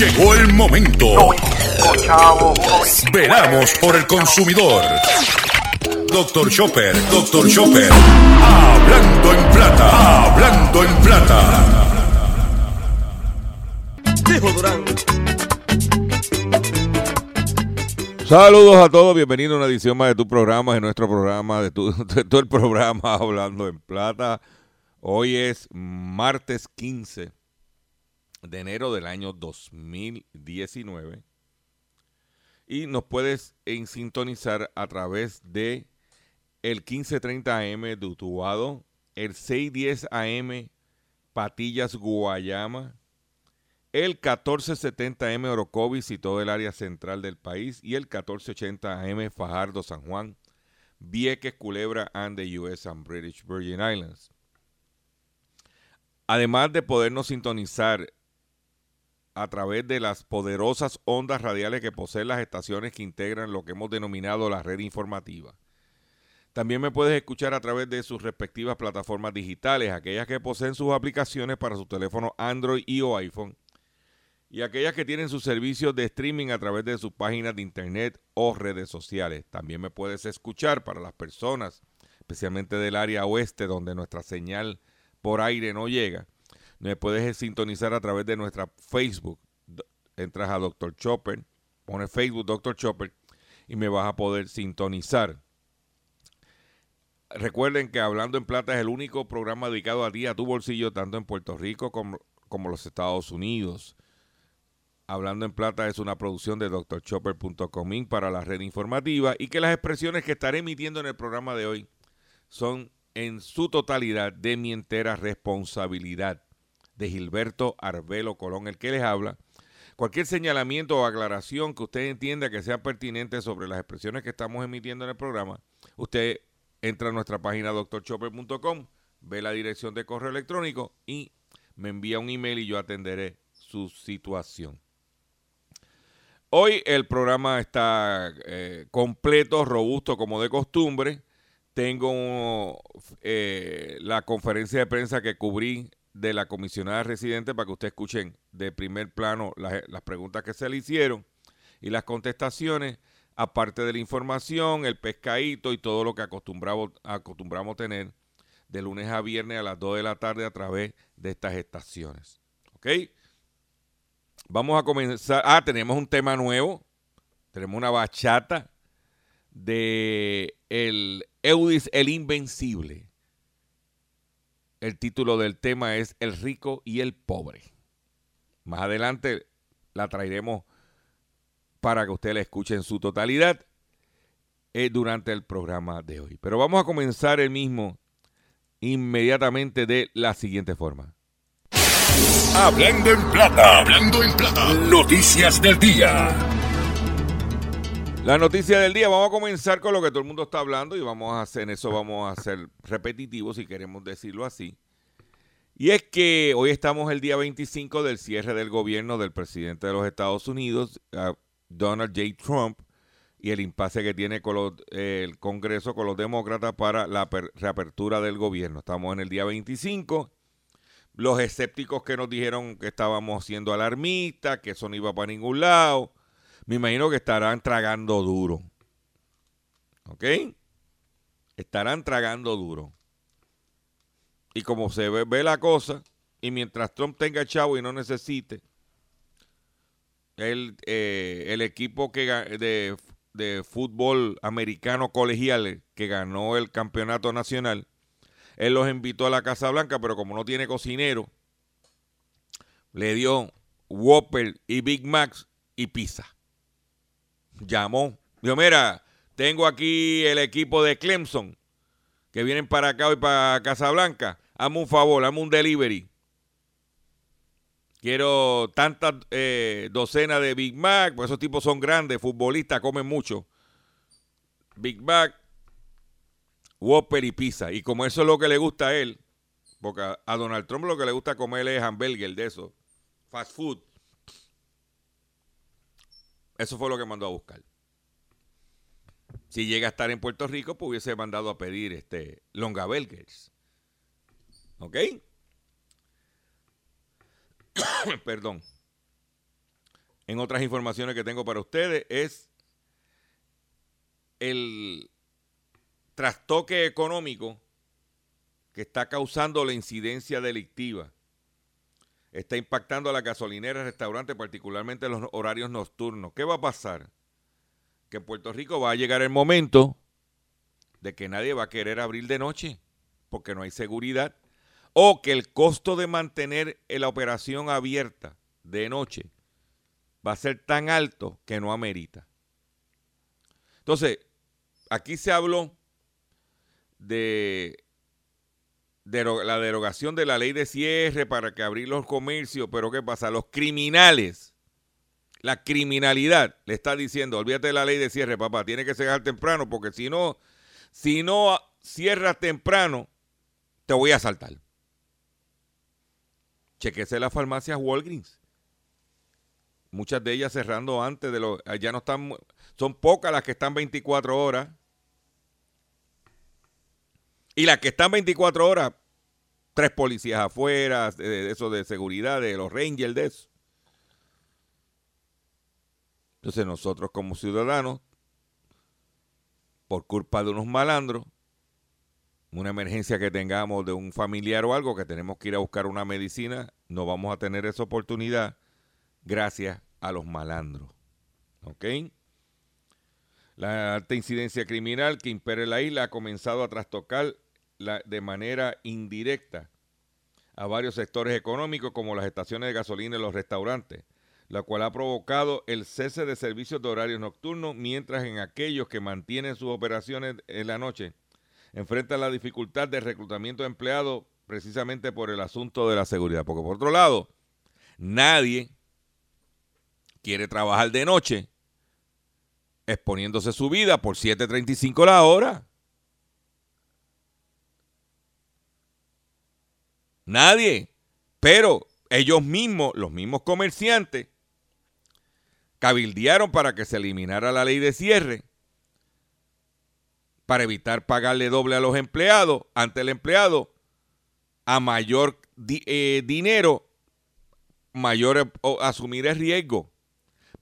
Llegó el momento. Veramos por el consumidor. Doctor Chopper, Doctor Chopper. Hablando en plata, hablando en plata. Saludos a todos, bienvenido a una edición más de tu programa, de nuestro programa, de, tu, de todo el programa Hablando en Plata. Hoy es martes 15 de enero del año 2019 y nos puedes en sintonizar a través de el 1530 AM de Utuado, el 610 AM Patillas Guayama, el 1470 AM Orocovis y todo el área central del país y el 1480 AM Fajardo San Juan, Vieques, Culebra and the US and British Virgin Islands. Además de podernos sintonizar a través de las poderosas ondas radiales que poseen las estaciones que integran lo que hemos denominado la red informativa. También me puedes escuchar a través de sus respectivas plataformas digitales, aquellas que poseen sus aplicaciones para su teléfono Android y o iPhone, y aquellas que tienen sus servicios de streaming a través de sus páginas de internet o redes sociales. También me puedes escuchar para las personas, especialmente del área oeste, donde nuestra señal por aire no llega me puedes sintonizar a través de nuestra Facebook. Entras a Dr. Chopper, pones Facebook Dr. Chopper y me vas a poder sintonizar. Recuerden que Hablando en Plata es el único programa dedicado a ti, a tu bolsillo, tanto en Puerto Rico como, como los Estados Unidos. Hablando en Plata es una producción de drchopper.com para la red informativa y que las expresiones que estaré emitiendo en el programa de hoy son en su totalidad de mi entera responsabilidad de Gilberto Arbelo Colón, el que les habla. Cualquier señalamiento o aclaración que usted entienda que sea pertinente sobre las expresiones que estamos emitiendo en el programa, usted entra a nuestra página doctorchopper.com, ve la dirección de correo electrónico y me envía un email y yo atenderé su situación. Hoy el programa está eh, completo, robusto como de costumbre. Tengo eh, la conferencia de prensa que cubrí de la comisionada residente para que ustedes escuchen de primer plano las, las, preguntas que se le hicieron y las contestaciones, aparte de la información, el pescadito y todo lo que acostumbramos, acostumbramos tener de lunes a viernes a las 2 de la tarde a través de estas estaciones. ¿Ok? Vamos a comenzar. Ah, tenemos un tema nuevo. Tenemos una bachata de el Eudis el Invencible. El título del tema es El rico y el pobre. Más adelante la traeremos para que usted la escuche en su totalidad eh, durante el programa de hoy. Pero vamos a comenzar el mismo inmediatamente de la siguiente forma. Hablando en plata, hablando en plata, noticias del día. La noticia del día, vamos a comenzar con lo que todo el mundo está hablando y vamos a hacer, en eso vamos a ser repetitivos si queremos decirlo así. Y es que hoy estamos el día 25 del cierre del gobierno del presidente de los Estados Unidos, Donald J. Trump, y el impasse que tiene con el Congreso con los demócratas para la reapertura del gobierno. Estamos en el día 25. Los escépticos que nos dijeron que estábamos siendo alarmistas, que eso no iba para ningún lado me imagino que estarán tragando duro. ¿Ok? Estarán tragando duro. Y como se ve, la cosa, y mientras Trump tenga chavo y no necesite, el, eh, el equipo que de, de fútbol americano colegial que ganó el campeonato nacional, él los invitó a la Casa Blanca, pero como no tiene cocinero, le dio Whopper y Big Macs y pizza llamó. Dijo, mira, tengo aquí el equipo de Clemson que vienen para acá hoy para Casablanca. Hazme un favor, hazme un delivery. Quiero tantas eh, docenas de Big Mac, porque esos tipos son grandes, futbolistas, comen mucho. Big Mac, Whopper y pizza. Y como eso es lo que le gusta a él, porque a, Donald Trump lo que le gusta comer es hamburger de eso, fast food. Eso fue lo que mandó a buscar. Si llega a estar en Puerto Rico, pues hubiese mandado a pedir este Longa ¿Ok? Perdón. en otras informaciones que tengo para ustedes es el trastoque económico que está causando la incidencia delictiva. Está impactando a las gasolineras, restaurantes, particularmente los horarios nocturnos. ¿Qué va a pasar? Que en Puerto Rico va a llegar el momento de que nadie va a querer abrir de noche porque no hay seguridad o que el costo de mantener la operación abierta de noche va a ser tan alto que no amerita. Entonces, aquí se habló de, la derogación de la ley de cierre para que abrir los comercios, pero ¿qué pasa? Los criminales, la criminalidad le está diciendo, olvídate de la ley de cierre, papá, tiene que cerrar temprano porque si no, si no cierras temprano, te voy a asaltar. Chequese las farmacias Walgreens muchas de ellas cerrando antes de lo ya no están son pocas las que están 24 horas y las que están 24 horas tres policías afuera de, eso de seguridad de los rangers de eso entonces nosotros como ciudadanos por culpa de unos malandros una emergencia que tengamos de un familiar o algo que tenemos que ir a buscar una medicina no vamos a tener esa oportunidad gracias a los malandros. ¿Ok? La alta incidencia criminal que impera en la isla ha comenzado a trastocar de manera indirecta a varios sectores económicos como las estaciones de gasolina y los restaurantes, la cual ha provocado el cese de servicios de horarios nocturnos, mientras en aquellos que mantienen sus operaciones en la noche enfrentan la dificultad de reclutamiento de empleados precisamente por el asunto de la seguridad. Porque por otro lado, nadie quiere trabajar de noche exponiéndose su vida por 7.35 la hora. Nadie. Pero ellos mismos, los mismos comerciantes, cabildearon para que se eliminara la ley de cierre para evitar pagarle doble a los empleados ante el empleado a mayor eh, dinero, mayor asumir el riesgo.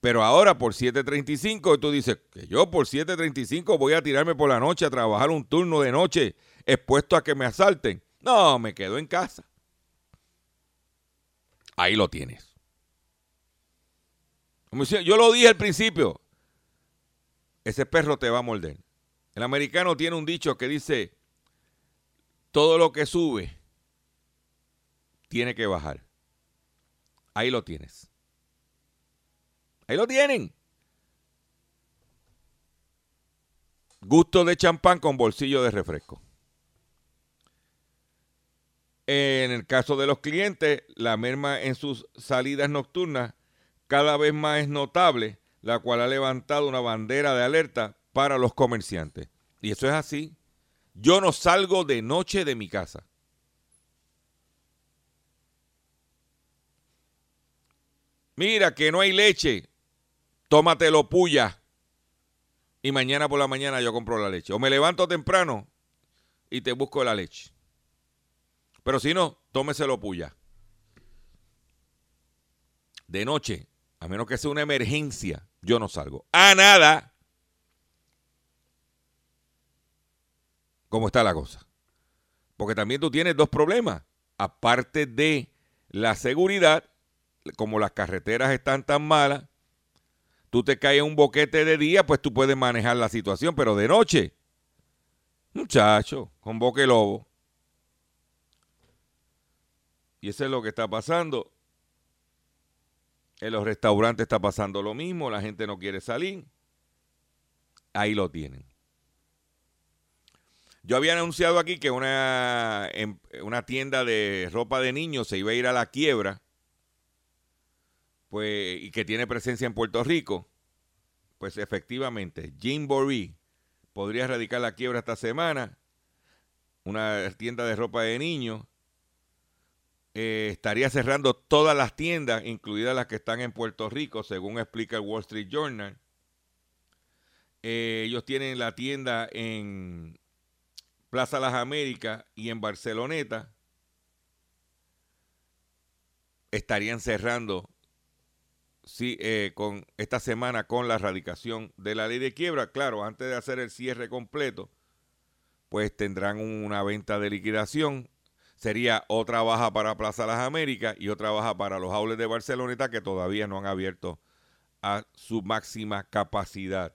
Pero ahora por 7.35 tú dices que yo por 7.35 voy a tirarme por la noche a trabajar un turno de noche expuesto a que me asalten. No, me quedo en casa. Ahí lo tienes. Yo lo dije al principio. Ese perro te va a morder. El americano tiene un dicho que dice, todo lo que sube tiene que bajar. Ahí lo tienes. Ahí lo tienen. Gusto de champán con bolsillo de refresco. En el caso de los clientes, la merma en sus salidas nocturnas cada vez más es notable, la cual ha levantado una bandera de alerta para los comerciantes. Y eso es así. Yo no salgo de noche de mi casa. Mira que no hay leche tómatelo puya y mañana por la mañana yo compro la leche. O me levanto temprano y te busco la leche. Pero si no, tómeselo puya. De noche, a menos que sea una emergencia, yo no salgo. A nada. ¿Cómo está la cosa? Porque también tú tienes dos problemas. Aparte de la seguridad, como las carreteras están tan malas, tú te caes un boquete de día, pues tú puedes manejar la situación, pero de noche, muchacho, con boque lobo. Y eso es lo que está pasando. En los restaurantes está pasando lo mismo, la gente no quiere salir. Ahí lo tienen. Yo había anunciado aquí que una, em, una tienda de ropa de niños se iba a ir a la quiebra pues, y que tiene presencia en Puerto Rico, pues efectivamente, Jim Bory podría erradicar la quiebra esta semana. Una tienda de ropa de niños eh, estaría cerrando todas las tiendas, incluidas las que están en Puerto Rico, según explica el Wall Street Journal. Eh, ellos tienen la tienda en Plaza Las Américas y en sí, eh, con esta semana con la erradicación de la ley de quiebra. Claro, antes de hacer el cierre completo, pues tendrán una venta de liquidación. Sería otra baja para Plaza Las Américas y otra baja para los aules de Barceloneta que todavía no han abierto a su máxima capacidad.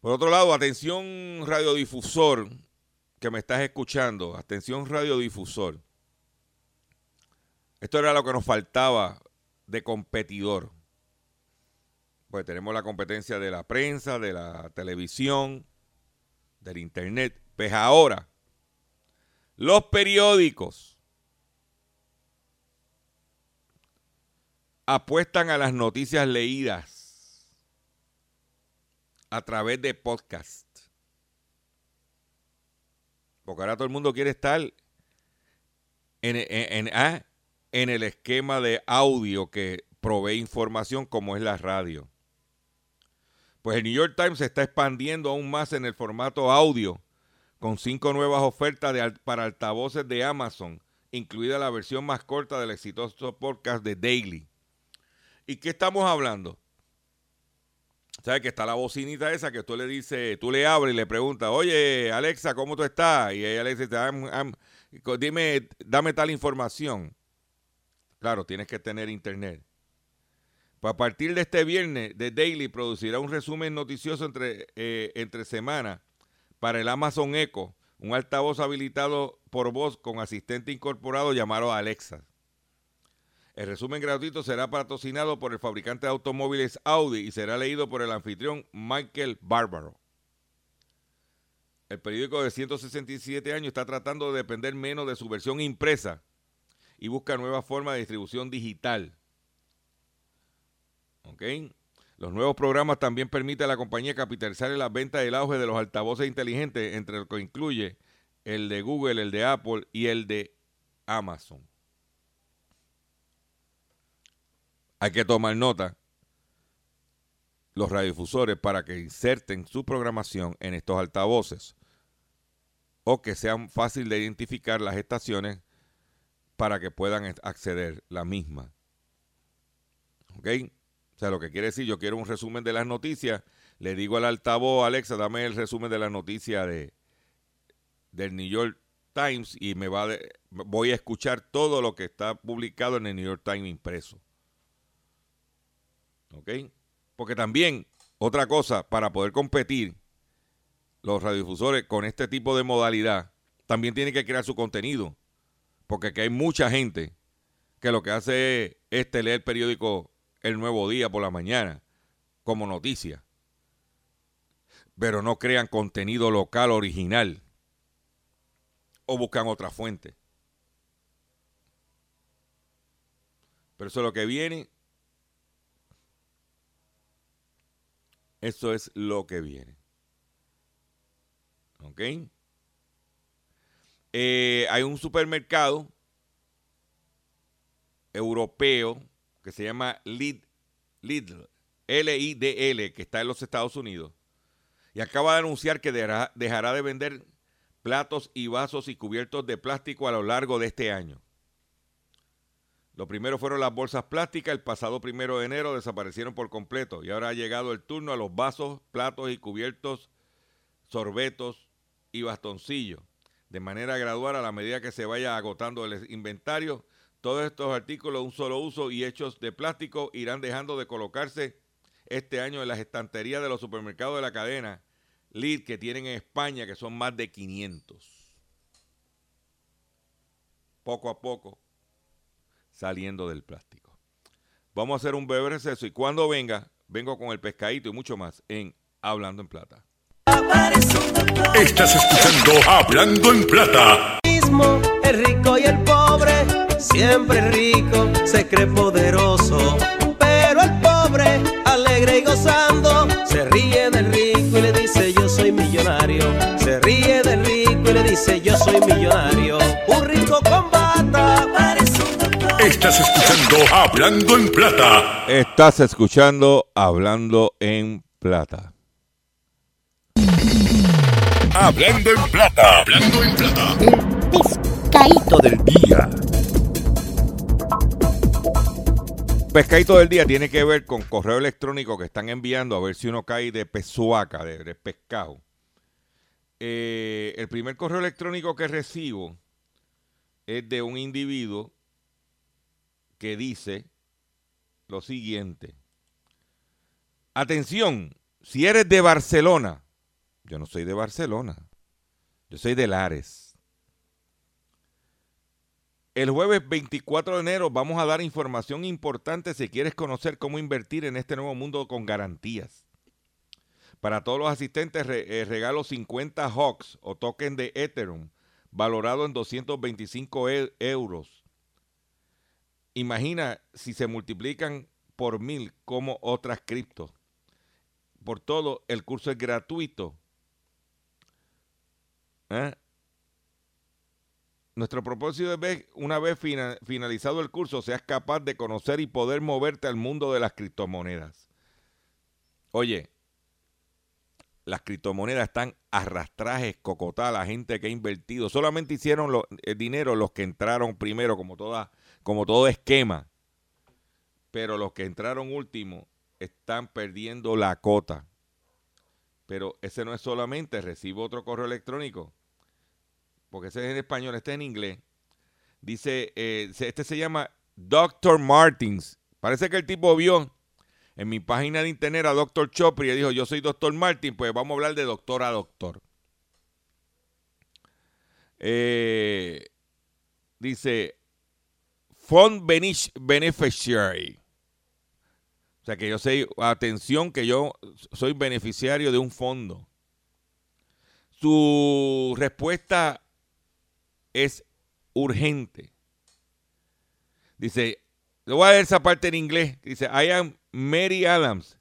Por otro lado, atención radiodifusor que me estás escuchando, atención radiodifusor. Esto era lo que nos faltaba de competidor. Pues tenemos la competencia de la prensa, de la televisión, del internet. Pues ahora, los periódicos apuestan a las noticias leídas a través de podcast. Porque ahora todo el mundo quiere estar en, en, ah, en el esquema de audio que provee información como es la radio. Pues el New York Times se está expandiendo aún más en el formato audio, con cinco nuevas ofertas para altavoces de Amazon, incluida la versión más corta del exitoso podcast de Daily. ¿Y qué estamos hablando? ¿Sabes que está la bocinita esa que tú le dices, tú le abres y le preguntas, oye, Alexa, ¿cómo tú estás? Y ella le dice, dime, dame tal información. Claro, tienes que tener internet. A partir de este viernes, The Daily producirá un resumen noticioso entre, eh, entre semana para el Amazon Echo, un altavoz habilitado por voz con asistente incorporado llamado Alexa. El resumen gratuito será patrocinado por el fabricante de automóviles Audi y será leído por el anfitrión Michael Barbaro. El periódico de 167 años está tratando de depender menos de su versión impresa y busca nuevas formas de distribución digital. ¿Ok? Los nuevos programas también permiten a la compañía capitalizar en las ventas del auge de los altavoces inteligentes, entre los que incluye el de Google, el de Apple y el de Amazon. Hay que tomar nota los radiodifusores para que inserten su programación en estos altavoces o que sean fácil de identificar las estaciones para que puedan acceder la misma. ¿Ok? O sea, lo que quiere decir, yo quiero un resumen de las noticias, le digo al altavoz, Alexa, dame el resumen de las noticias de, del New York Times y me va voy a escuchar todo lo que está publicado en el New York Times impreso. ¿Ok? Porque también, otra cosa, para poder competir, los radiodifusores con este tipo de modalidad también tienen que crear su contenido. Porque aquí hay mucha gente que lo que hace es este, leer el periódico El Nuevo Día por la mañana como noticia. Pero no crean contenido local original. O buscan otra fuente. Pero eso es lo que viene. Eso es lo que viene. ¿Ok? Eh, hay un supermercado europeo que se llama Lidl, Lidl, que está en los Estados Unidos, y acaba de anunciar que dejará, dejará de vender platos y vasos y cubiertos de plástico a lo largo de este año. Lo primero fueron las bolsas plásticas, el pasado primero de enero desaparecieron por completo y ahora ha llegado el turno a los vasos, platos y cubiertos, sorbetos y bastoncillos de manera gradual a la medida que se vaya agotando el inventario. Todos estos artículos de un solo uso y hechos de plástico irán dejando de colocarse este año en las estanterías de los supermercados de la cadena Lid que tienen en España, que son más de 500. Poco a poco saliendo del plástico. Vamos a hacer un breve receso y cuando venga, vengo con el pescadito y mucho más en Hablando en Plata. Estás escuchando Hablando en Plata. El rico y el pobre, siempre rico, se cree poderoso. Pero el pobre, alegre y gozando, se ríe del rico y le dice yo soy millonario. Se ríe del rico y le dice yo soy millonario. Un rico con bata Estás escuchando Hablando en Plata. Estás escuchando Hablando en Plata. Hablando en plata. Hablando en plata. El pescadito del día. pescadito del día tiene que ver con correo electrónico que están enviando a ver si uno cae de pesuaca, de, pescado. Eh, el primer correo electrónico que recibo es de un individuo que dice lo siguiente. Atención, si eres de Barcelona, yo no soy de Barcelona, yo soy de Lares. El jueves 24 de enero vamos a dar información importante si quieres conocer cómo invertir en este nuevo mundo con garantías. Para todos los asistentes eh, regalo 50 Hawks o token de Ethereum valorado en 225 e, euros. Imagina si se multiplican por mil como otras criptos. Por todo, el curso es gratuito. ¿Eh? Nuestro propósito es una vez finalizado el curso, seas capaz de conocer y poder moverte al mundo de las criptomonedas. Oye, las criptomonedas están arrastrajes, cocotá, la gente que ha invertido. Solamente hicieron el dinero los que entraron primero, como, toda, como todo esquema. Pero los que entraron último están perdiendo la cota. Pero ese no es solamente, recibo otro correo electrónico porque ese es en español, este es en inglés. Dice, eh, este se llama Dr. Martins. Parece que el tipo vio en mi página de internet a Dr. Chopri y dijo, yo soy Dr. Martin, pues vamos a hablar de doctor a doctor. Eh, dice, Fund Beneficiary. O sea que yo sé, atención, que yo soy beneficiario de un fondo. Su respuesta es urgente. Dice, le voy a leer esa parte en inglés. Dice, I am Mary Adams,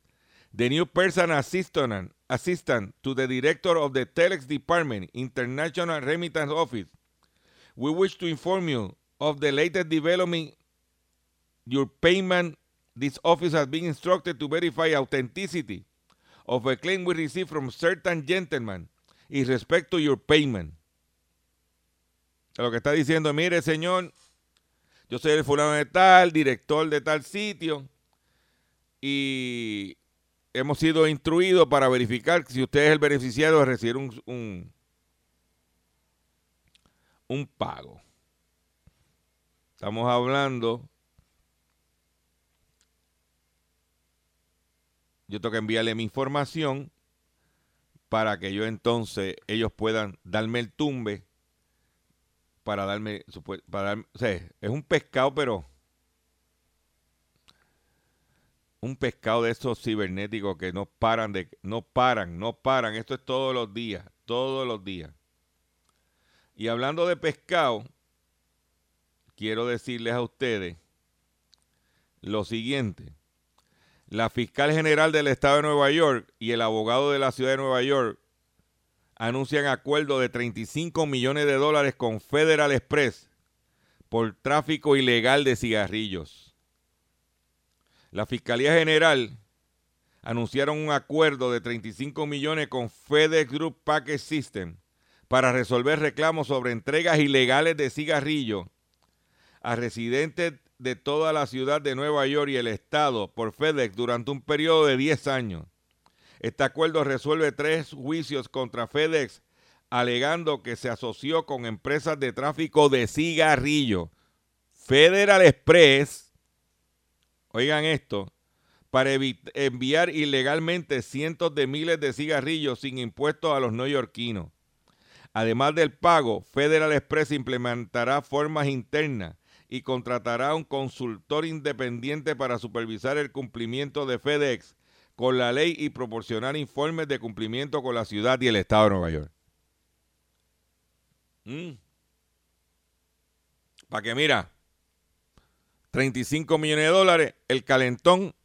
the new person assistant, assistant to the director of the Telex Department, International Remittance Office. We wish to inform you of the latest development. Your payment, this office has been instructed to verify authenticity of a claim we received from certain gentlemen in respect to your payment lo que está diciendo, mire señor, yo soy el fulano de tal, director de tal sitio, y hemos sido instruidos para verificar si usted es el beneficiario de recibir un, un, un pago. Estamos hablando, yo tengo que enviarle mi información para que yo entonces ellos puedan darme el tumbe para darme, para darme, o sea, es un pescado, pero un pescado de esos cibernéticos que no paran de, no paran, no paran. Esto es todos los días, todos los días. Y hablando de pescado, quiero decirles a ustedes lo siguiente. La fiscal general del estado de Nueva York y el abogado de la ciudad de Nueva York anuncian acuerdo de 35 millones de dólares con Federal Express por tráfico ilegal de cigarrillos. La Fiscalía General anunciaron un acuerdo de 35 millones con FedEx Group Package System para resolver reclamos sobre entregas ilegales de cigarrillos a residentes de toda la ciudad de Nueva York y el estado por FedEx durante un periodo de 10 años. Este acuerdo resuelve tres juicios contra FedEx alegando que se asoció con empresas de tráfico de cigarrillos. Federal Express, oigan esto, para enviar ilegalmente cientos de miles de cigarrillos sin impuestos a los neoyorquinos. Además del pago, Federal Express implementará formas internas y contratará a un consultor independiente para supervisar el cumplimiento de FedEx con la ley y proporcionar informes de cumplimiento con la ciudad y el estado de Nueva York. Mm. Para que mira, 35 millones de dólares el calentón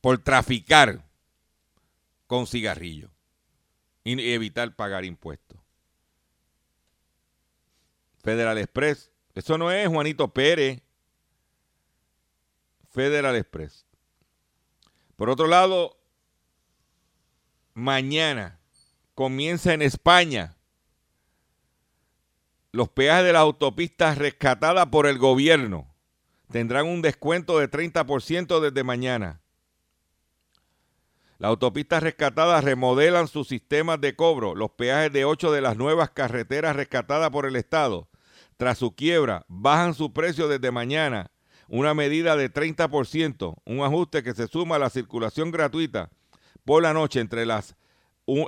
por traficar con cigarrillos y evitar pagar impuestos. Federal Express, eso no es Juanito Pérez. Federal Express. Por otro lado, mañana comienza en España los peajes de las autopistas rescatadas por el gobierno. tendrán un descuento de 30% desde mañana. Las autopistas rescatadas remodelan sus sistemas de cobro. Los peajes de ocho de las nuevas carreteras rescatadas por el Estado, tras su quiebra, bajan su precio desde mañana. Una medida de 30%, un ajuste que se suma a la circulación gratuita por la noche entre las,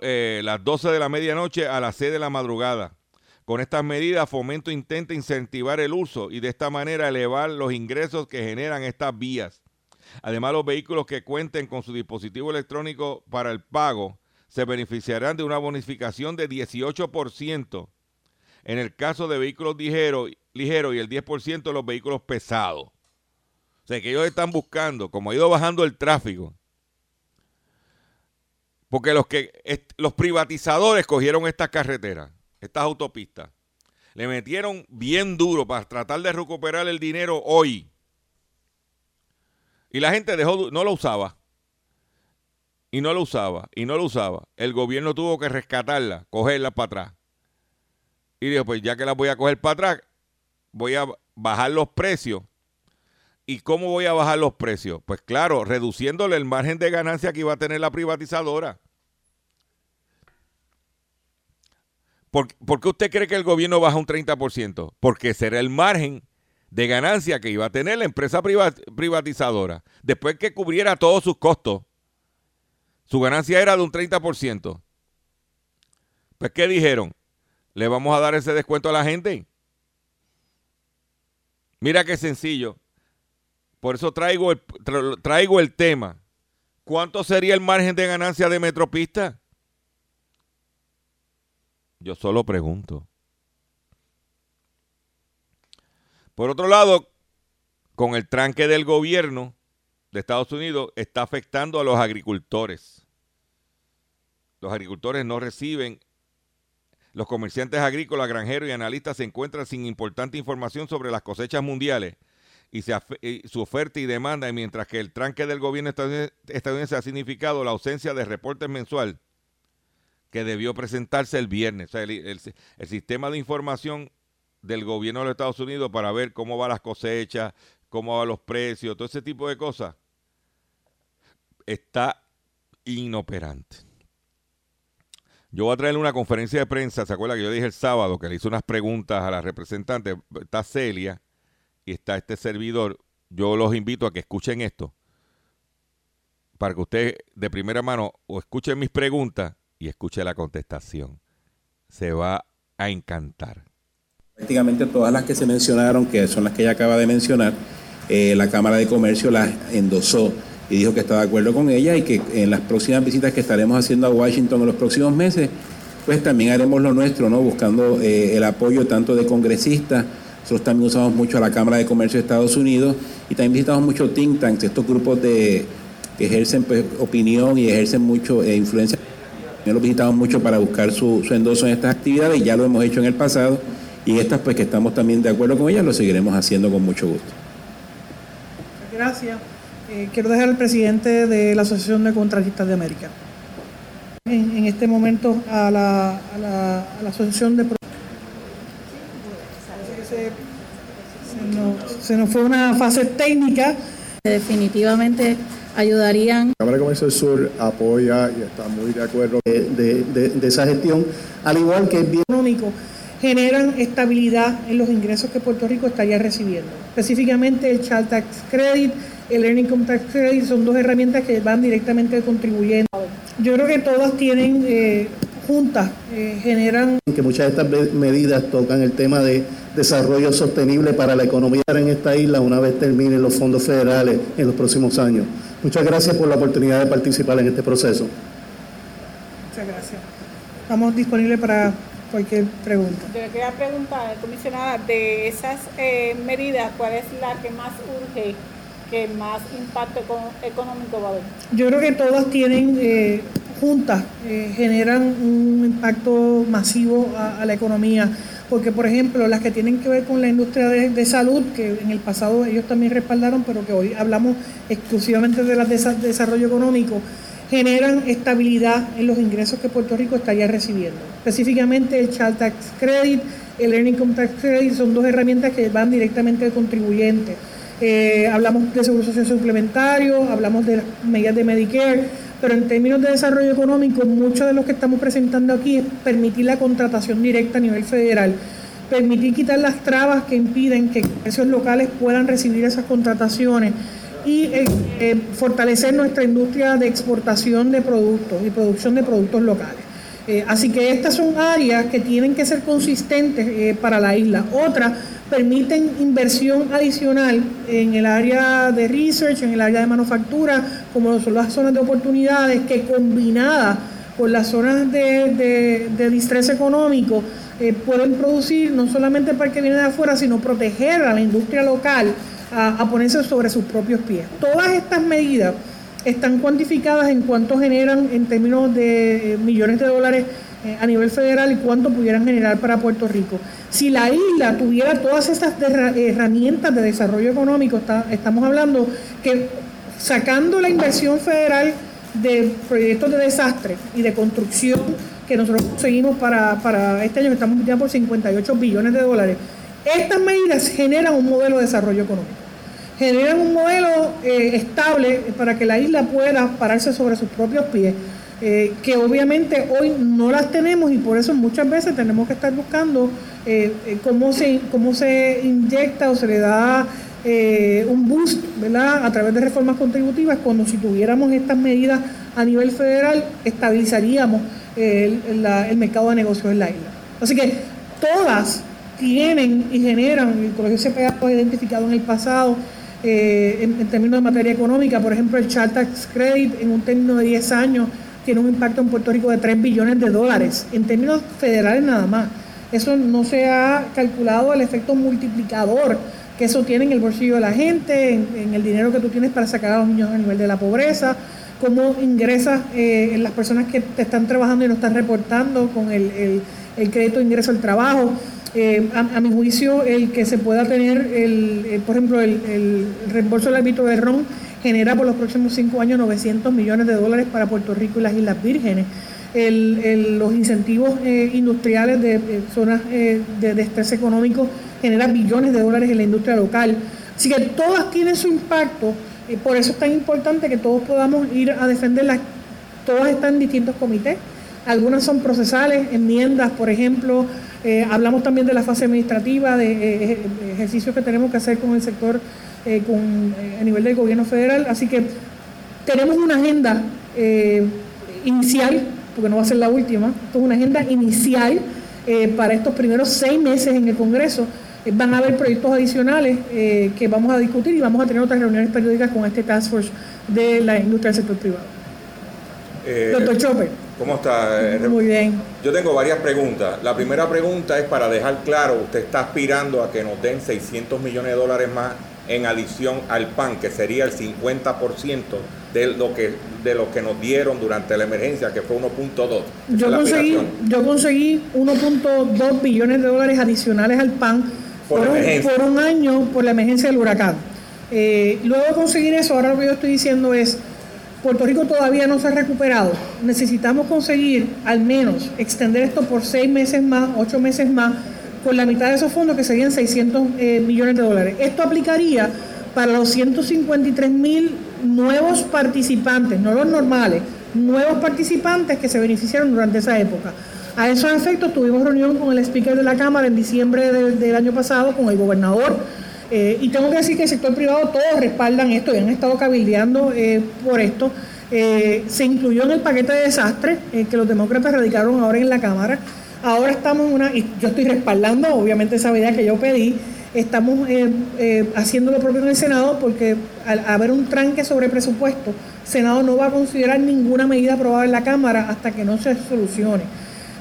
eh, las 12 de la medianoche a las 6 de la madrugada. Con estas medidas, Fomento intenta incentivar el uso y de esta manera elevar los ingresos que generan estas vías. Además, los vehículos que cuenten con su dispositivo electrónico para el pago se beneficiarán de una bonificación de 18% en el caso de vehículos ligeros ligero y el 10% de los vehículos pesados. O sea, que ellos están buscando, como ha ido bajando el tráfico, porque los, que, los privatizadores cogieron estas carreteras, estas autopistas, le metieron bien duro para tratar de recuperar el dinero hoy. Y la gente dejó, no lo usaba. Y no lo usaba, y no lo usaba. El gobierno tuvo que rescatarla, cogerla para atrás. Y dijo, pues ya que la voy a coger para atrás, voy a bajar los precios. ¿Y cómo voy a bajar los precios? Pues claro, reduciéndole el margen de ganancia que iba a tener la privatizadora. ¿Por, ¿Por, qué usted cree que el gobierno baja un 30%? Porque será el margen de ganancia que iba a tener la empresa privatizadora. Después que cubriera todos sus costos, su ganancia era de un 30%. Pues, ¿qué dijeron? ¿Le vamos a dar ese descuento a la gente? Mira qué sencillo. Por eso traigo el, traigo el tema. ¿Cuánto sería el margen de ganancia de Metropista? Yo solo pregunto. Por otro lado, con el tranque del gobierno de Estados Unidos, está afectando a los agricultores. Los agricultores no reciben, los comerciantes agrícolas, granjeros y analistas se encuentran sin importante información sobre las cosechas mundiales y, su oferta y demanda, mientras que el tranque del gobierno estadounidense ha significado la ausencia de reportes mensual que debió presentarse el viernes. el sistema de información del gobierno de los Estados Unidos para ver cómo van las cosechas, cómo van los precios, todo ese tipo de cosas, está inoperante. Yo voy a traerle una conferencia de prensa, ¿se acuerda que yo dije el sábado que le hice unas preguntas a la representante? Está Celia y está este servidor. Yo los invito a que escuchen esto para que usted de primera mano o escuchen mis preguntas y escuche la contestación. Se va a encantar. Prácticamente todas las que se mencionaron, que son las que ella acaba de mencionar, eh, la Cámara de Comercio las endosó y dijo que estaba de acuerdo con ella y que en las próximas visitas que estaremos haciendo a Washington en los próximos meses, pues también haremos lo nuestro, ¿no? Buscando eh, el apoyo tanto de congresistas, nosotros también usamos mucho a la Cámara de Comercio de Estados Unidos y también visitamos mucho think tanks, estos grupos de, que ejercen pues, opinión y ejercen mucho eh, influencia. También los visitamos mucho para buscar su, su endoso en estas actividades, ya lo hemos hecho en el pasado y estas pues que estamos también de acuerdo con ellas lo seguiremos haciendo con mucho gusto. Gracias. Eh, quiero dejar al presidente de la Asociación de Contratistas de América. En, este momento a la, a la, a la Asociación de... Se, se, nos, se nos fue una fase técnica. Definitivamente ayudarían. La Cámara de Comercio del Sur apoya y está muy de acuerdo de, de, de, de esa gestión, al igual que es bien económico generan estabilidad en los ingresos que Puerto Rico estaría recibiendo. Específicamente el Child Tax Credit, el Earning Income Tax Credit son dos herramientas que van directamente al contribuyente. Yo creo que todas tienen eh, juntas, eh, generan... Que muchas de estas medidas tocan el tema de desarrollo sostenible para la economía en esta isla una vez terminen los fondos federales en los próximos años. Muchas gracias por la oportunidad de participar en este proceso. Muchas gracias. Estamos disponibles para cualquier pregunta. Yo le quería preguntar, comisionada, de esas eh, medidas, ¿cuál es la que más urge, que más impacto económico va a haber? Yo creo que todas tienen, eh, juntas, eh, generan un impacto masivo a, la economía, porque por ejemplo, las que tienen que ver con la industria de, salud, que en el pasado ellos también respaldaron, pero que hoy hablamos exclusivamente de, la de desarrollo económico, generan estabilidad en los ingresos que Puerto Rico estaría recibiendo. Específicamente el Child Tax Credit, el Earning Income Tax Credit son dos herramientas que van directamente al contribuyente. Eh, hablamos de seguro social suplementario, hablamos de las medidas de Medicare, pero en términos de desarrollo económico, mucho de lo que estamos presentando aquí es permitir la contratación directa a nivel federal, permitir quitar las trabas que impiden que comercios locales puedan recibir esas contrataciones y eh, eh, fortalecer nuestra industria de exportación de productos y producción de productos locales. Eh, así que estas son áreas que tienen que ser consistentes para la isla. Otras permiten inversión adicional en el área de research, en el área de manufactura, como son las zonas de oportunidades, que combinadas con las zonas de, de, distrés económico pueden producir no solamente para el que viene de afuera, sino proteger a la industria local a, ponerse sobre sus propios pies. Todas estas medidas están cuantificadas en cuánto generan en términos de eh, millones de dólares eh, a nivel federal y cuánto pudieran generar para Puerto Rico. Si la isla tuviera todas estas herramientas de desarrollo económico, estamos hablando que sacando la inversión federal de proyectos de desastre y de construcción que nosotros conseguimos para, este año, estamos ya por 58 billones de dólares, estas medidas generan un modelo de desarrollo económico generan un modelo eh, estable para que la isla pueda pararse sobre sus propios pies, eh, que obviamente hoy no las tenemos y por eso muchas veces tenemos que estar buscando eh, cómo, se, cómo se inyecta o se le da un boost ¿verdad? a través de reformas contributivas, cuando si tuviéramos estas medidas a nivel federal, estabilizaríamos el, el mercado de negocios en la isla. Así que todas tienen y generan, el Colegio CPA ha identificado en el pasado, eh, en, términos de materia económica. Por ejemplo, el Child Tax Credit en un término de 10 años tiene un impacto en Puerto Rico de 3 billones de dólares, en términos federales nada más. Eso no se ha calculado el efecto multiplicador que eso tiene en el bolsillo de la gente, en, el dinero que tú tienes para sacar a los niños a nivel de la pobreza, cómo ingresas eh, las personas que te están trabajando y no están reportando con el, el, el crédito de ingreso al trabajo. Eh, a, mi juicio, el que se pueda tener, el, por ejemplo, el, reembolso del árbitro de RON genera por los próximos cinco años 900 millones de dólares para Puerto Rico y las Islas Vírgenes. los incentivos eh, industriales de eh, zonas de, estrés económico generan billones de dólares en la industria local. Así que todas tienen su impacto, por eso es tan importante que todos podamos ir a defenderlas. Todas están en distintos comités, algunas son procesales, enmiendas, por ejemplo, eh, hablamos también de la fase administrativa, de eh, eh, ejercicios que tenemos que hacer con el sector con, a nivel del gobierno federal. Así que tenemos una agenda inicial, porque no va a ser la última, esto es una agenda inicial para estos primeros seis meses en el Congreso. van a haber proyectos adicionales que vamos a discutir y vamos a tener otras reuniones periódicas con este Task Force de la industria del sector privado. Doctor Chopper. ¿Cómo está? Muy bien. Yo tengo varias preguntas. La primera pregunta es para dejar claro, usted está aspirando a que nos den 600 millones de dólares más en adición al PAN, que sería el 50% de lo que de lo que nos dieron durante la emergencia, que fue 1.2. Yo conseguí, yo conseguí 1.2 billones de dólares adicionales al PAN por, un, año por la emergencia del huracán. Eh, luego de conseguir eso, ahora lo que yo estoy diciendo es Puerto Rico todavía no se ha recuperado. Necesitamos conseguir al menos extender esto por seis meses más, ocho meses más, con la mitad de esos fondos que serían 600 eh, millones de dólares. Esto aplicaría para los 153 mil nuevos participantes, no los normales, nuevos participantes que se beneficiaron durante esa época. A esos efectos tuvimos reunión con el speaker de la Cámara en diciembre del año pasado, con el gobernador eh, y tengo que decir que el sector privado todos respaldan esto y han estado cabildeando eh, por esto. Eh, se incluyó en el paquete de desastre que los demócratas radicaron ahora en la Cámara. Ahora estamos en una, y yo estoy respaldando obviamente esa medida que yo pedí, estamos haciendo lo propio en el Senado porque al haber un tranque sobre presupuesto, el Senado no va a considerar ninguna medida aprobada en la Cámara hasta que no se solucione.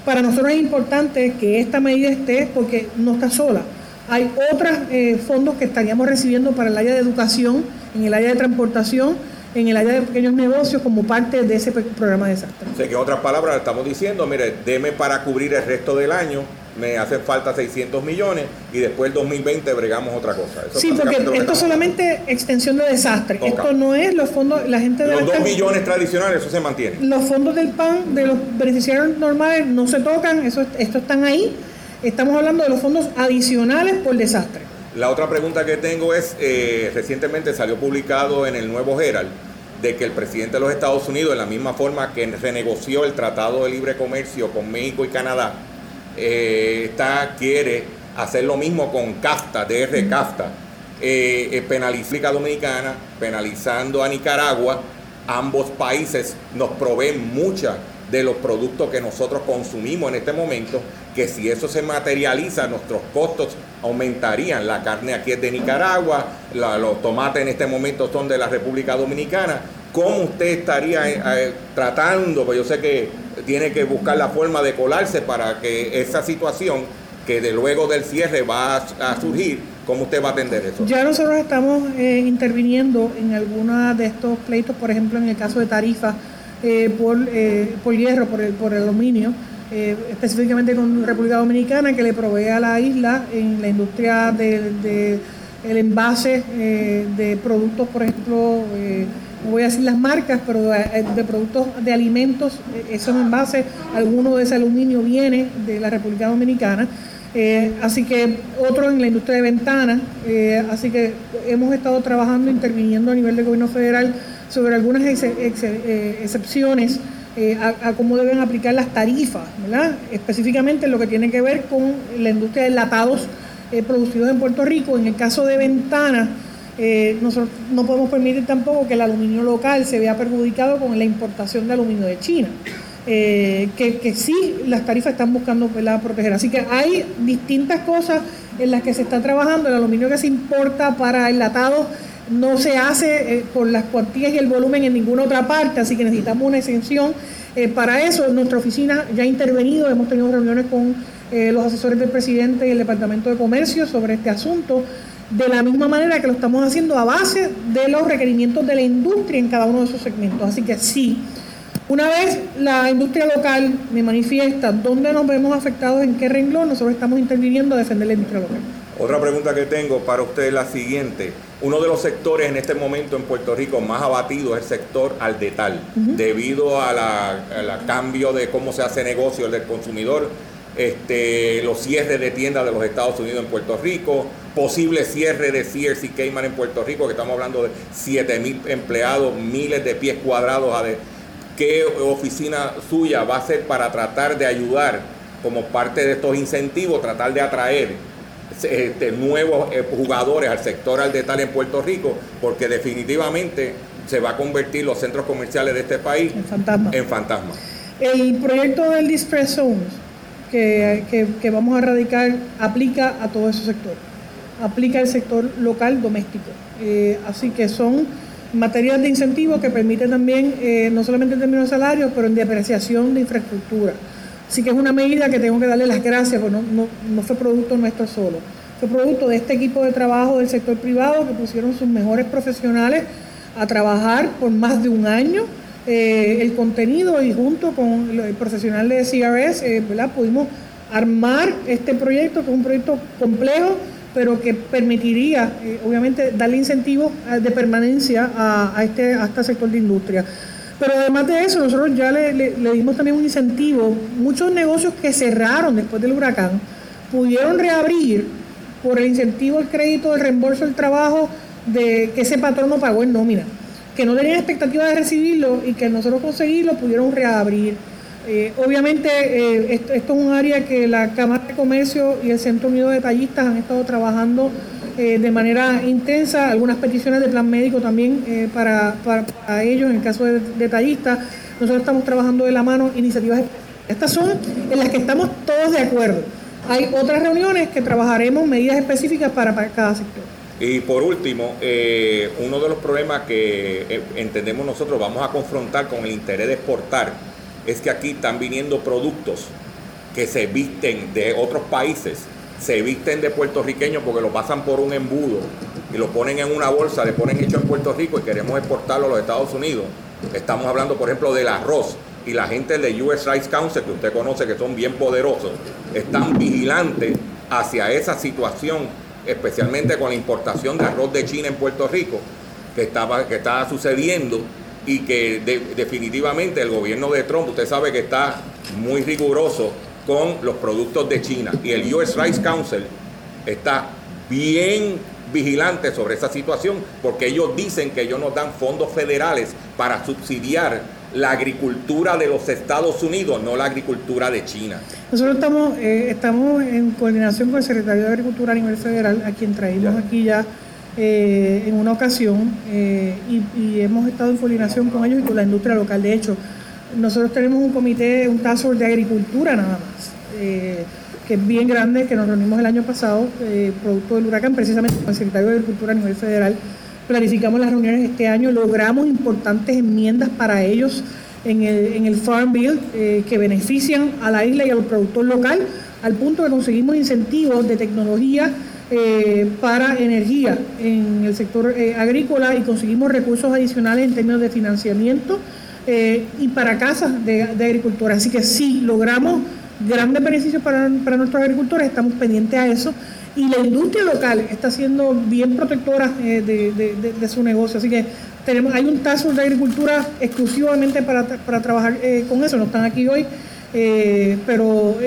Para nosotros es importante que esta medida esté porque no está sola hay otros eh, fondos que estaríamos recibiendo para el área de educación, en el área de transportación, en el área de pequeños negocios como parte de ese programa de desastre. O sea, que en otras palabras estamos diciendo, mire, deme para cubrir el resto del año, me hacen falta 600 millones y después el 2020 bregamos otra cosa. sí, porque esto es solamente extensión de desastre. Esto no es los fondos, la gente de Los 2 millones tradicionales, eso se mantiene. Los fondos del PAN de los beneficiarios normales no se tocan, eso, estos están ahí Estamos hablando de los fondos adicionales por desastre. La otra pregunta que tengo es, eh, recientemente salió publicado en el Nuevo Herald de que el presidente de los Estados Unidos, en la misma forma que renegoció el Tratado de Libre Comercio con México y Canadá, eh, está, quiere hacer lo mismo con CAFTA, DR CAFTA, eh, eh penalizar Dominicana, penalizando a Nicaragua. Ambos países nos proveen mucha de los productos que nosotros consumimos en este momento, que si eso se materializa, nuestros costos aumentarían. La carne aquí es de Nicaragua, los tomates en este momento son de la República Dominicana. ¿Cómo usted estaría eh, eh, tratando? Pues yo sé que tiene que buscar la forma de colarse para que esa situación que de luego del cierre va a, surgir, ¿cómo usted va a atender eso? Ya nosotros estamos eh, interviniendo en algunos de estos pleitos, por ejemplo, en el caso de tarifas por, por hierro, por el, por el aluminio, eh, específicamente con República Dominicana, que le provee a la isla en la industria del de, el envase de productos, por ejemplo, no voy a decir las marcas, pero de, productos de alimentos, esos envases, alguno de ese aluminio viene de la República Dominicana. así que otro en la industria de ventanas, así que hemos estado trabajando, interviniendo a nivel del gobierno federal sobre algunas eh, excepciones eh, a, cómo deben aplicar las tarifas, ¿verdad? específicamente lo que tiene que ver con la industria de enlatados eh, producidos en Puerto Rico. En el caso de ventanas, nosotros no podemos permitir tampoco que el aluminio local se vea perjudicado con la importación de aluminio de China. que, que, sí las tarifas están buscando proteger. Así que hay distintas cosas en las que se está trabajando. El aluminio que se importa para enlatados no se hace eh, por las cuantías y el volumen en ninguna otra parte, así que necesitamos una exención. Eh, para eso, nuestra oficina ya ha intervenido, hemos tenido reuniones con eh, los asesores del presidente y el Departamento de Comercio sobre este asunto, de la misma manera que lo estamos haciendo a base de los requerimientos de la industria en cada uno de esos segmentos. Así que sí, una vez la industria local me manifiesta dónde nos vemos afectados, en qué renglón, nosotros estamos interviniendo a defender la industria local. Otra pregunta que tengo para usted es la siguiente. Uno de los sectores en este momento en Puerto Rico más abatido es el sector aldetal, debido a la, cambio de cómo se hace negocio el del consumidor, este, los cierres de tiendas de los Estados Unidos en Puerto Rico, posible cierre de Sears y Cayman en Puerto Rico, que estamos hablando de 7 mil empleados, miles de pies cuadrados. ¿Qué oficina suya va a ser para tratar de ayudar como parte de estos incentivos, tratar de atraer este, nuevos eh, jugadores al sector al detalle en Puerto Rico, porque definitivamente se va a convertir los centros comerciales de este país en fantasma. El proyecto del Distress Zones que, que, vamos a radicar aplica a todo ese sector, aplica al sector local doméstico. Eh, así que son materias de incentivo que permiten también, eh, no solamente en términos de salarios, pero en depreciación de infraestructura. Así que es una medida que tengo que darle las gracias, porque no, no, fue producto nuestro solo. Fue producto de este equipo de trabajo del sector privado que pusieron sus mejores profesionales a trabajar por más de un año eh, el contenido y junto con el profesional de CRS eh, pudimos armar este proyecto, que es un proyecto complejo, pero que permitiría, eh, obviamente, darle incentivos de permanencia a, este, a este sector de industria. Pero además de eso, nosotros ya le, dimos también un incentivo. Muchos negocios que cerraron después del huracán pudieron reabrir por el incentivo del crédito, del reembolso del trabajo de que ese patrón no pagó en nómina, que no tenían expectativa de recibirlo y que nosotros conseguirlo pudieron reabrir. Eh, obviamente eh, esto, es un área que la Cámara de Comercio y el Centro Unido de Detallistas han estado trabajando eh, de manera intensa, algunas peticiones de plan médico también eh, para, para, ellos, en el caso de detallistas. Nosotros estamos trabajando de la mano iniciativas. Estas son en las que estamos todos de acuerdo. Hay otras reuniones que trabajaremos medidas específicas para, cada sector. Y por último, eh, uno de los problemas que entendemos nosotros vamos a confrontar con el interés de exportar es que aquí están viniendo productos que se visten de otros países se visten de puertorriqueños porque lo pasan por un embudo y lo ponen en una bolsa, le ponen hecho en Puerto Rico y queremos exportarlo a los Estados Unidos. Estamos hablando, por ejemplo, del arroz y la gente de US Rice Council, que usted conoce que son bien poderosos, están vigilantes hacia esa situación, especialmente con la importación de arroz de China en Puerto Rico, que estaba, que estaba sucediendo y que definitivamente el gobierno de Trump, usted sabe que está muy riguroso con los productos de China. Y el US Rice Council está bien vigilantes sobre esa situación, porque ellos dicen que ellos nos dan fondos federales para subsidiar la agricultura de los Estados Unidos, no la agricultura de China. Nosotros estamos, eh, estamos en coordinación con el secretario de Agricultura a nivel federal, a quien traímos aquí ya eh, en una ocasión, eh, y, hemos estado en coordinación con ellos y con la industria local. De hecho, nosotros tenemos un comité, un task de agricultura nada más que es bien grande, que nos reunimos el año pasado, eh, producto del huracán, precisamente con el secretario de Agricultura a nivel federal. Planificamos las reuniones este año, logramos importantes enmiendas para ellos en el, Farm Bill eh, que benefician a la isla y al productor local, al punto de conseguimos incentivos de tecnología eh, para energía en el sector agrícola y conseguimos recursos adicionales en términos de financiamiento y para casas de, de agricultura. Así que sí, logramos grandes beneficios para, nuestros agricultores, estamos pendientes a eso. Y la industria local está siendo bien protectora eh, de, su negocio. Así que tenemos, hay un tazo de agricultura exclusivamente para, trabajar eh, con eso. No están aquí hoy, eh, pero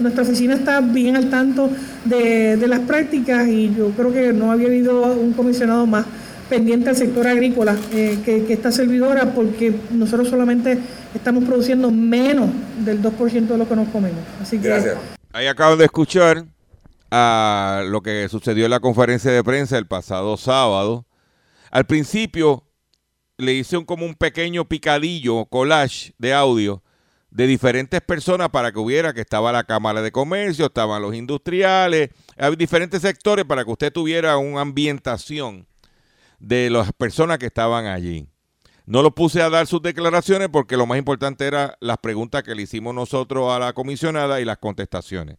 nuestra oficina está bien al tanto de, las prácticas y yo creo que no había habido un comisionado más pendiente al sector agrícola que, que esta servidora porque nosotros solamente estamos produciendo menos del 2% de lo que nos comemos. Así que, Gracias. Ahí acabo de escuchar a lo que sucedió en la conferencia de prensa el pasado sábado. Al principio le hice un, como un pequeño picadillo, collage de audio de diferentes personas para que hubiera que estaba la Cámara de Comercio, estaban los industriales, hay diferentes sectores para que usted tuviera una ambientación de las personas que estaban allí. No lo puse a dar sus declaraciones porque lo más importante era las preguntas que le hicimos nosotros a la comisionada y las contestaciones.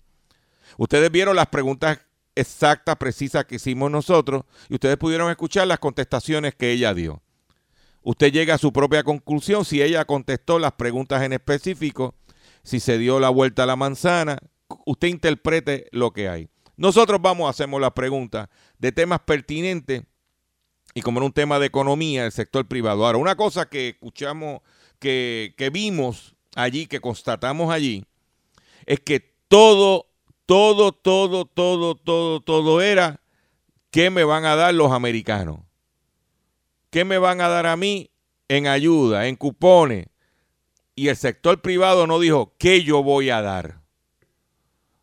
Ustedes vieron las preguntas exactas, precisas que hicimos nosotros y ustedes pudieron escuchar las contestaciones que ella dio. Usted llega a su propia conclusión si ella contestó las preguntas en específico, si se dio la vuelta a la manzana, usted interprete lo que hay. Nosotros vamos, a hacemos las preguntas de temas pertinentes y como en un tema de economía, el sector privado. Ahora, una cosa que escuchamos, que, vimos allí, que constatamos allí, es que todo, todo, todo, todo, todo, todo era qué me van a dar los americanos. ¿Qué me van a dar a mí en ayuda, en cupones? Y el sector privado no dijo qué yo voy a dar.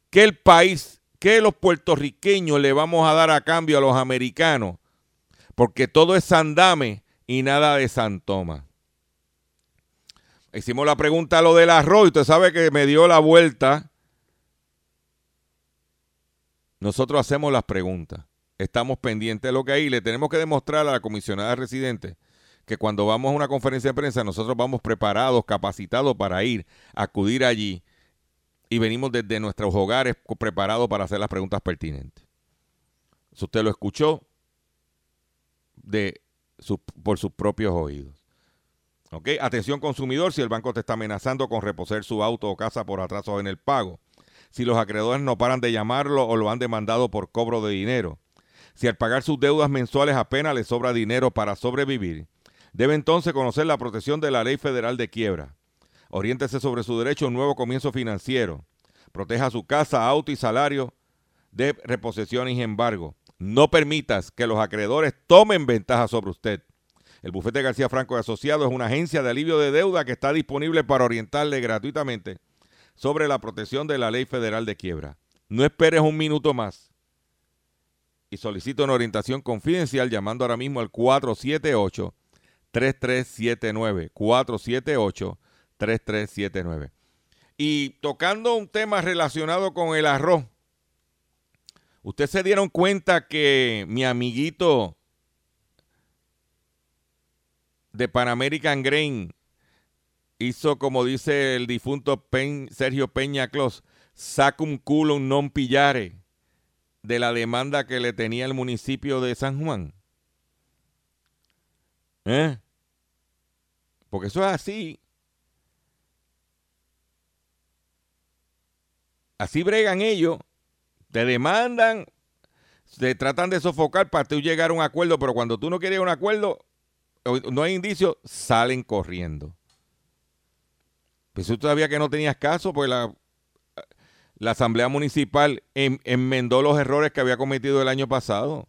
¿Qué el país, qué los puertorriqueños le vamos a dar a cambio a los americanos? Porque todo es Sandame y nada de Santoma. Hicimos la pregunta a lo del arroz y usted sabe que me dio la vuelta. Nosotros hacemos las preguntas. Estamos pendientes de lo que hay le tenemos que demostrar a la comisionada residente que cuando vamos a una conferencia de prensa nosotros vamos preparados, capacitados para ir, acudir allí y venimos desde nuestros hogares preparados para hacer las preguntas pertinentes. Si usted lo escuchó, de por sus propios oídos. ¿Ok? Atención consumidor, si el banco te está amenazando con reposer su auto o casa por atraso en el pago, si los acreedores no paran de llamarlo o lo han demandado por cobro de dinero, si al pagar sus deudas mensuales apenas le sobra dinero para sobrevivir, debe entonces conocer la protección de la ley federal de quiebra. Oriéntese sobre su derecho a un nuevo comienzo financiero. Proteja su casa, auto y salario de reposiciones y embargo. No permitas que los acreedores tomen ventaja sobre usted. El bufete García Franco Asociado es una agencia de alivio de deuda que está disponible para orientarle gratuitamente sobre la protección de la ley federal de quiebra. No esperes un minuto más y solicito una orientación confidencial llamando ahora mismo al 478-3379. 478-3379. Y tocando un tema relacionado con el arroz, Ustedes se dieron cuenta que mi amiguito de Pan American Grain hizo, como dice el difunto Sergio Peña Clos, sacum culum non pillare de la demanda que le tenía el municipio de San Juan. ¿Eh? Porque eso es así. Así bregan ellos te demandan, te tratan de sofocar para tú llegar a un acuerdo, pero cuando tú no quieres un acuerdo, no hay indicios, salen corriendo. Pues tú todavía que no tenías caso, pues la, la Asamblea Municipal en- enmendó los errores que había cometido el año pasado.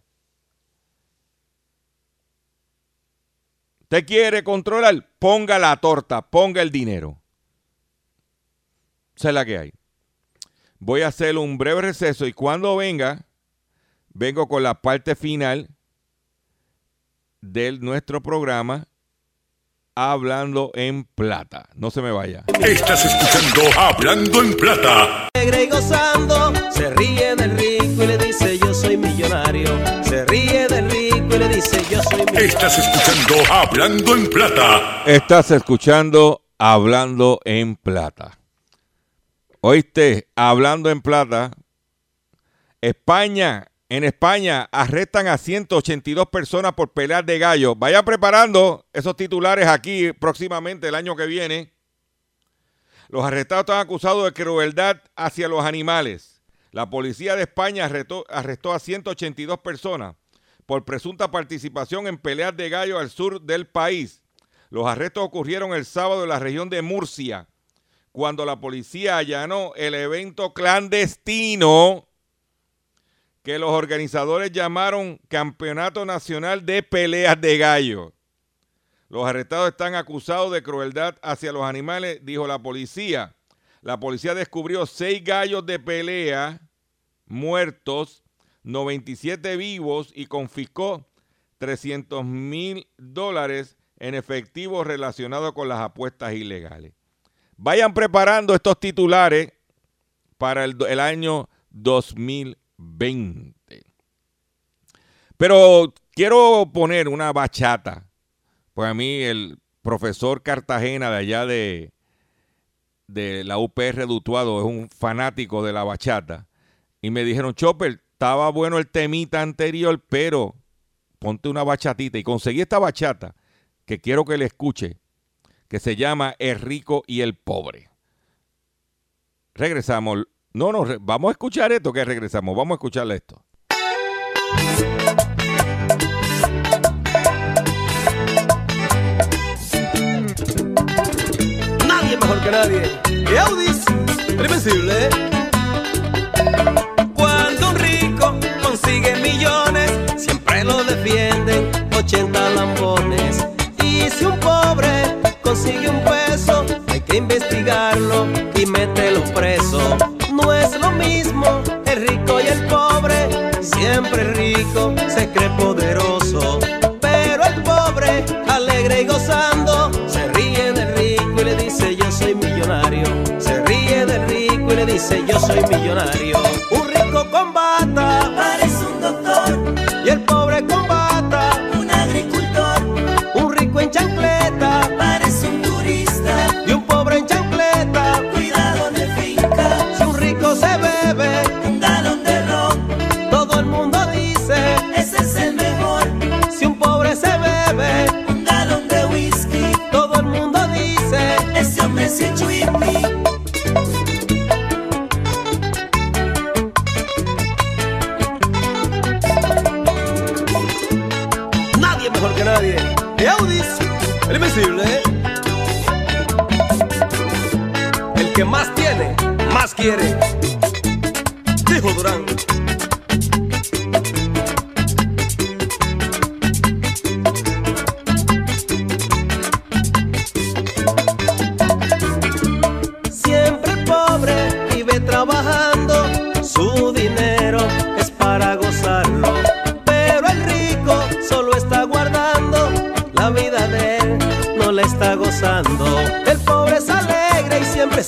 ¿Usted quiere controlar? Ponga la torta, ponga el dinero. Esa es la que hay. Voy a hacer un breve receso y cuando venga, vengo con la parte final de nuestro programa Hablando en Plata. No se me vaya. Estás escuchando Hablando en Plata. alegre y gozando, se ríe del rico y le dice yo soy millonario. Se ríe del rico y le dice yo soy millonario. Estás escuchando Hablando en Plata. Estás escuchando Hablando en Plata. Oíste, Hablando en Plata. España, en España arrestan a 182 personas por pelear de gallo. Vaya preparando esos titulares aquí próximamente el año que viene. Los arrestados están acusados de crueldad hacia los animales. La policía de España arrestó, arrestó a 182 personas por presunta participación en peleas de gallo al sur del país. Los arrestos ocurrieron el sábado en la región de Murcia, cuando la policía allanó el evento clandestino que los organizadores llamaron Campeonato Nacional de Peleas de Gallo. Los arrestados están acusados de crueldad hacia los animales, dijo la policía. La policía descubrió seis gallos de pelea muertos, 97 vivos y confiscó 300 mil dólares en efectivo relacionado con las apuestas ilegales. Vayan preparando estos titulares para el, año 2020. Pero quiero poner una bachata. Pues a mí el profesor Cartagena de allá de, de la UPR Dutuado es un fanático de la bachata. Y me dijeron, Chopper, estaba bueno el temita anterior, pero ponte una bachatita. Y conseguí esta bachata que quiero que le escuche, que se llama El rico y el pobre. Regresamos. No, no, vamos a escuchar esto que regresamos. Vamos a escucharle esto. Nadie mejor que nadie. Y Audis, el invencible.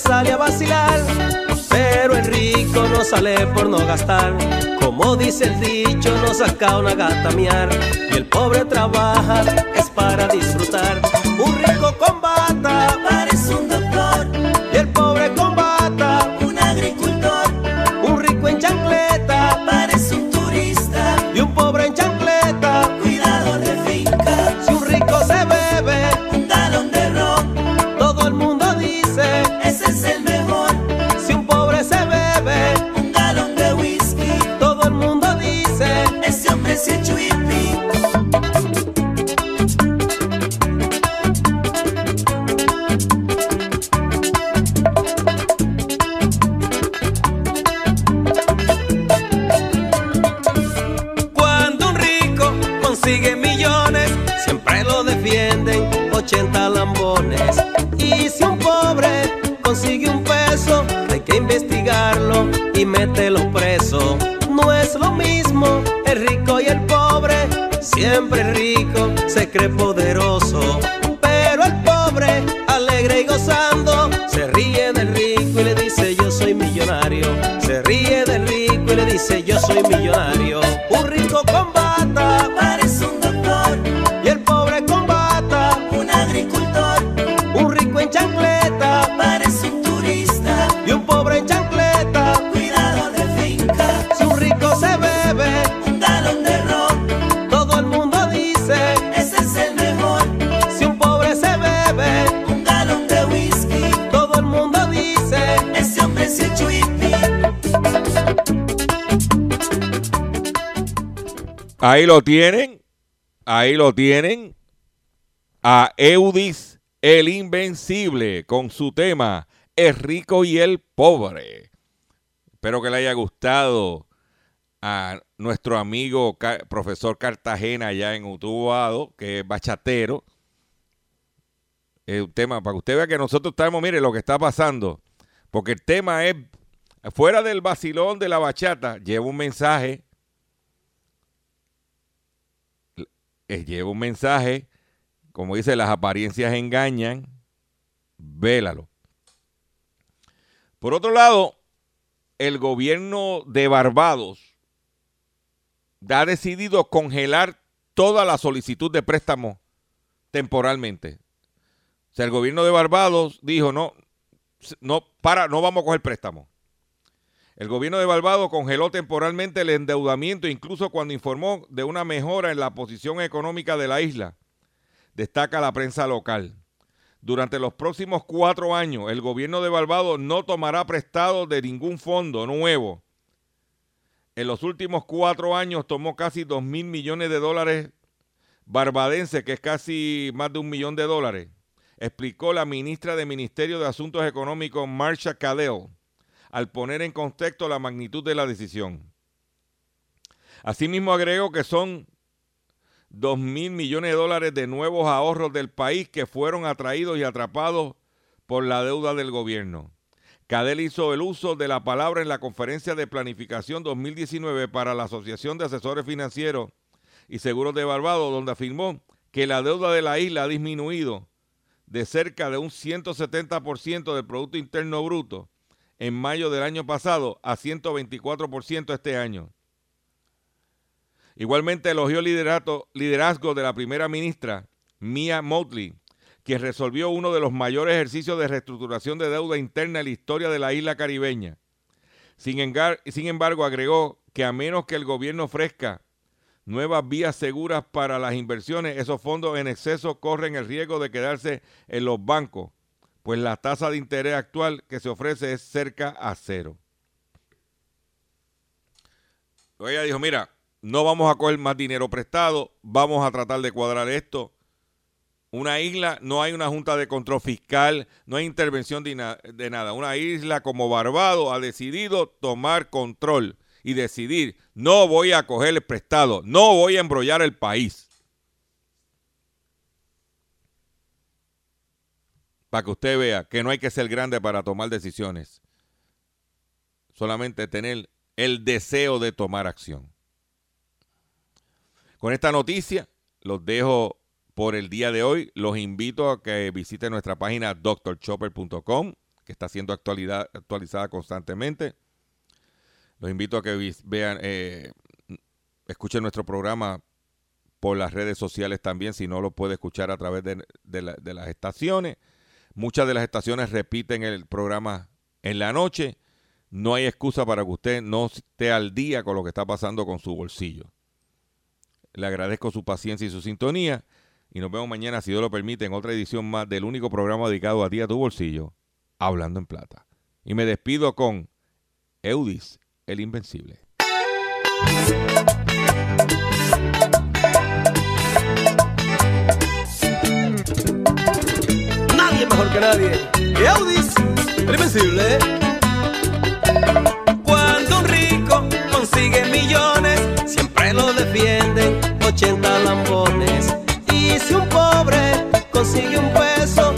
Sale a vacilar, pero el rico no sale por no gastar. Como dice el dicho, no saca una gata a miar. El pobre trabaja es para disfrutar. Millonario. Se ríe del rico y le dice yo soy millonario. Ahí lo tienen. Ahí lo tienen. A Eudis el Invencible con su tema El rico y el pobre. Espero que le haya gustado a nuestro amigo profesor Cartagena allá en Utuado, que es bachatero. Es un tema para que usted vea que nosotros estamos, mire lo que está pasando. Porque el tema es, fuera del vacilón de la bachata, lleva un mensaje eh, lleva un mensaje, como dice, las apariencias engañan, vélalo. Por otro lado, el gobierno de Barbados ha decidido congelar toda la solicitud de préstamo temporalmente. O sea, el gobierno de Barbados dijo, no, no, para, no vamos a coger préstamo. El gobierno de Barbados congeló temporalmente el endeudamiento, incluso cuando informó de una mejora en la posición económica de la isla, destaca la prensa local. Durante los próximos cuatro años, el gobierno de Barbados no tomará prestado de ningún fondo nuevo. En los últimos cuatro años tomó casi dos mil millones de dólares barbadenses, que es casi más de un millón de dólares, explicó la ministra de Ministerio de Asuntos Económicos, Marsha Cadell al poner en contexto la magnitud de la decisión. Asimismo agregó que son 2 mil millones de dólares de nuevos ahorros del país que fueron atraídos y atrapados por la deuda del gobierno. Cadel hizo el uso de la palabra en la conferencia de planificación 2019 para la Asociación de Asesores Financieros y Seguros de Barbados, donde afirmó que la deuda de la isla ha disminuido de cerca de un 170% del Producto Interno Bruto en mayo del año pasado a 124% este año. Igualmente elogió el liderato- liderazgo de la primera ministra, Mia Motley, quien resolvió uno de los mayores ejercicios de reestructuración de deuda interna en la historia de la isla caribeña. Sin, embargo, agregó que a menos que el gobierno ofrezca nuevas vías seguras para las inversiones, esos fondos en exceso corren el riesgo de quedarse en los bancos, pues la tasa de interés actual que se ofrece es cerca a cero. Ella dijo, mira, no vamos a coger más dinero prestado, vamos a tratar de cuadrar esto. Una isla, no hay una junta de control fiscal, no hay intervención de nada. Una isla como Barbados ha decidido tomar control y decidir, no voy a coger el prestado, no voy a embrollar el país. Para que usted vea que no hay que ser grande para tomar decisiones. Solamente tener el deseo de tomar acción. Con esta noticia los dejo por el día de hoy. Los invito a que visiten nuestra página drchopper.com, que está siendo actualidad, actualizada constantemente. Los invito a que vean, eh, escuchen nuestro programa por las redes sociales también, si no lo puede escuchar a través de las estaciones. Muchas de las estaciones repiten el programa en la noche. No hay excusa para que usted no esté al día con lo que está pasando con su bolsillo. Le agradezco su paciencia y su sintonía. Y nos vemos mañana, si Dios lo permite, en otra edición más del único programa dedicado a ti, a tu bolsillo, Hablando en Plata. Y me despido con Eudis, el Invencible. Mejor que nadie. Y Audis, el invencible. Cuando un rico consigue millones, siempre lo defienden 80 lambones. Y si un pobre consigue un peso